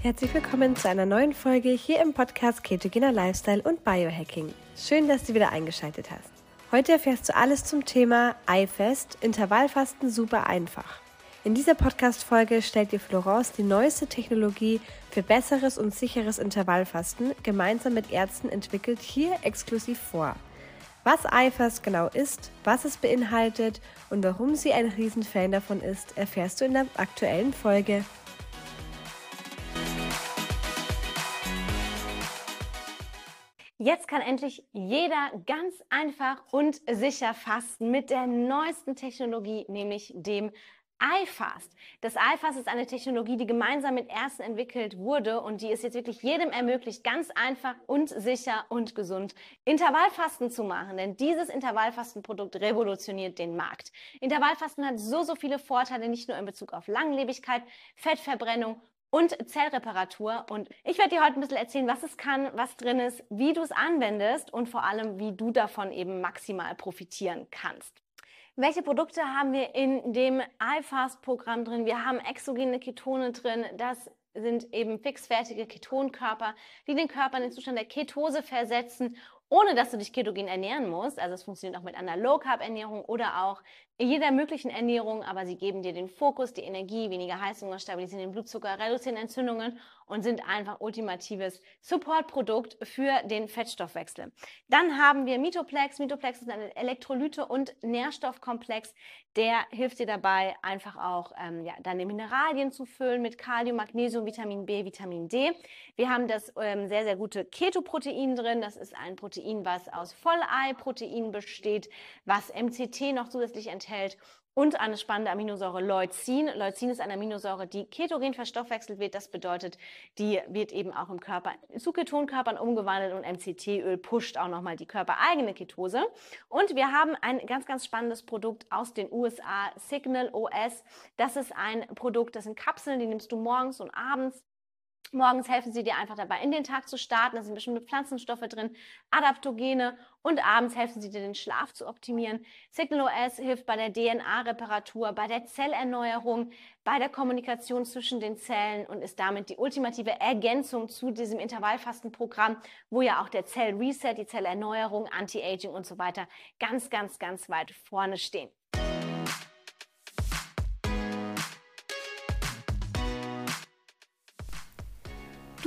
Herzlich willkommen zu einer neuen Folge hier im Podcast Ketogener Lifestyle und Biohacking. Schön, dass du wieder eingeschaltet hast. Heute erfährst du alles zum Thema iFest, Intervallfasten super einfach. In dieser Podcast-Folge stellt dir Florence die neueste Technologie für besseres und sicheres Intervallfasten gemeinsam mit Ärzten entwickelt hier exklusiv vor. Was iFast genau ist, was es beinhaltet und warum sie ein Riesenfan davon ist, erfährst du in der aktuellen Folge. Jetzt kann endlich jeder ganz einfach und sicher fasten mit der neuesten Technologie, nämlich dem iFast. Das iFast ist eine Technologie, die gemeinsam mit Ärzten entwickelt wurde und die es jetzt wirklich jedem ermöglicht, ganz einfach und sicher und gesund Intervallfasten zu machen. Denn dieses Intervallfastenprodukt revolutioniert den Markt. Intervallfasten hat so, so viele Vorteile, nicht nur in Bezug auf Langlebigkeit, Fettverbrennung und Zellreparatur. Und ich werde dir heute ein bisschen erzählen, was es kann, was drin ist, wie du es anwendest und vor allem, wie du davon eben maximal profitieren kannst. Welche Produkte haben wir in dem iFast-Programm drin? Wir haben exogene Ketone drin. Das sind eben fixfertige Ketonkörper, die den Körper in den Zustand der Ketose versetzen ohne dass du dich ketogen ernähren musst. Also es funktioniert auch mit einer Low-Carb-Ernährung oder auch jeder möglichen Ernährung, aber sie geben dir den Fokus, die Energie, weniger Heißhunger, stabilisieren den Blutzucker, reduzieren Entzündungen und sind einfach ultimatives Supportprodukt für den Fettstoffwechsel. Dann haben wir Mitoplex. Mitoplex ist ein Elektrolyte- und Nährstoffkomplex, der hilft dir dabei, einfach auch ähm, ja, deine Mineralien zu füllen mit Kalium, Magnesium, Vitamin B, Vitamin D. Wir haben das ähm, sehr, sehr gute Ketoprotein drin. Das ist ein Protein, was aus Vollei-Protein besteht, was MCT noch zusätzlich enthält und eine spannende Aminosäure Leucin. Leucin ist eine Aminosäure, die ketogen verstoffwechselt wird. Das bedeutet, die wird eben auch im Körper zu Ketonkörpern umgewandelt und MCT-Öl pusht auch nochmal die körpereigene Ketose. Und wir haben ein ganz, ganz spannendes Produkt aus den USA, Signal OS. Das ist ein Produkt, das sind Kapseln, die nimmst du morgens und abends Morgens helfen sie dir einfach dabei, in den Tag zu starten. Da sind bestimmte Pflanzenstoffe drin, Adaptogene und abends helfen sie dir, den Schlaf zu optimieren. Signal OS hilft bei der DNA-Reparatur, bei der Zellerneuerung, bei der Kommunikation zwischen den Zellen und ist damit die ultimative Ergänzung zu diesem Intervallfastenprogramm, wo ja auch der Zellreset, die Zellerneuerung, Anti-Aging und so weiter ganz, ganz, ganz weit vorne stehen.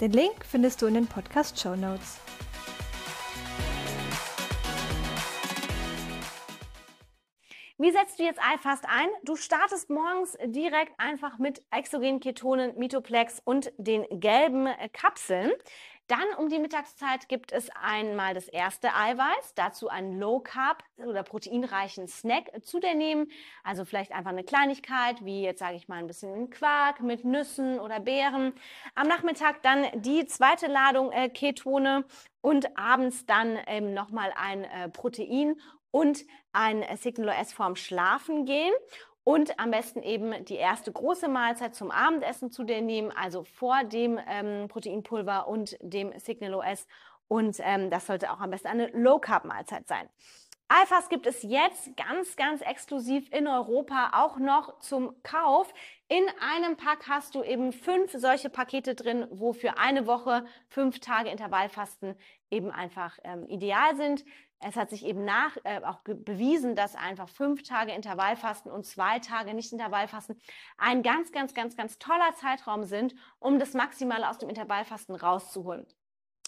Den Link findest du in den Podcast Show Notes. Wie setzt du jetzt iFast ein? Du startest morgens direkt einfach mit exogenen Ketonen, Mitoplex und den gelben Kapseln. Dann um die Mittagszeit gibt es einmal das erste Eiweiß, dazu einen Low Carb oder proteinreichen Snack zu dir nehmen. Also vielleicht einfach eine Kleinigkeit, wie jetzt sage ich mal ein bisschen Quark mit Nüssen oder Beeren. Am Nachmittag dann die zweite Ladung äh, Ketone und abends dann ähm, nochmal ein äh, Protein und ein äh, Signal S vorm Schlafen gehen und am besten eben die erste große Mahlzeit zum Abendessen zu dir nehmen, also vor dem ähm, Proteinpulver und dem Signal OS. Und ähm, das sollte auch am besten eine Low-Carb-Mahlzeit sein. Alphas gibt es jetzt ganz, ganz exklusiv in Europa auch noch zum Kauf. In einem Pack hast du eben fünf solche Pakete drin, wo für eine Woche fünf Tage Intervallfasten eben einfach ähm, ideal sind. Es hat sich eben nach äh, auch bewiesen, dass einfach fünf Tage Intervallfasten und zwei Tage nicht Intervallfasten ein ganz, ganz, ganz, ganz toller Zeitraum sind, um das Maximale aus dem Intervallfasten rauszuholen.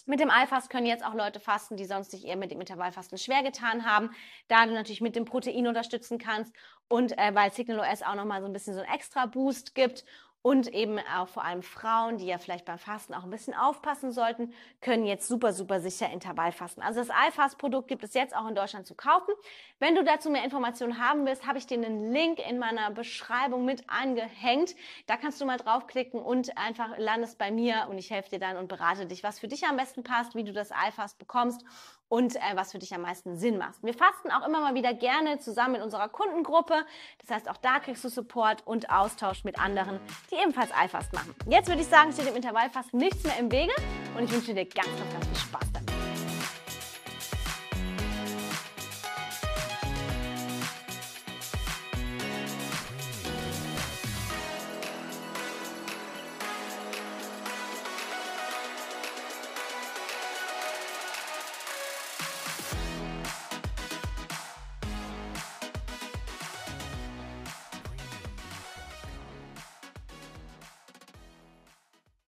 Mit dem Allfast können jetzt auch Leute fasten, die sonst sich eher mit dem Intervallfasten schwer getan haben, da du natürlich mit dem Protein unterstützen kannst und äh, weil Signal OS auch nochmal so ein bisschen so ein extra Boost gibt und eben auch vor allem Frauen, die ja vielleicht beim Fasten auch ein bisschen aufpassen sollten, können jetzt super, super sicher Intervallfasten. Also das iFast-Produkt gibt es jetzt auch in Deutschland zu kaufen. Wenn du dazu mehr Informationen haben willst, habe ich dir einen Link in meiner Beschreibung mit angehängt. Da kannst du mal draufklicken und einfach landest bei mir und ich helfe dir dann und berate dich, was für dich am besten passt, wie du das iFast bekommst und äh, was für dich am meisten Sinn macht. Wir fasten auch immer mal wieder gerne zusammen in unserer Kundengruppe. Das heißt, auch da kriegst du Support und Austausch mit anderen, die ebenfalls iFast machen. Jetzt würde ich sagen, steht im Intervallfasten nichts mehr im Wege und ich wünsche dir ganz, ganz, ganz viel Spaß damit.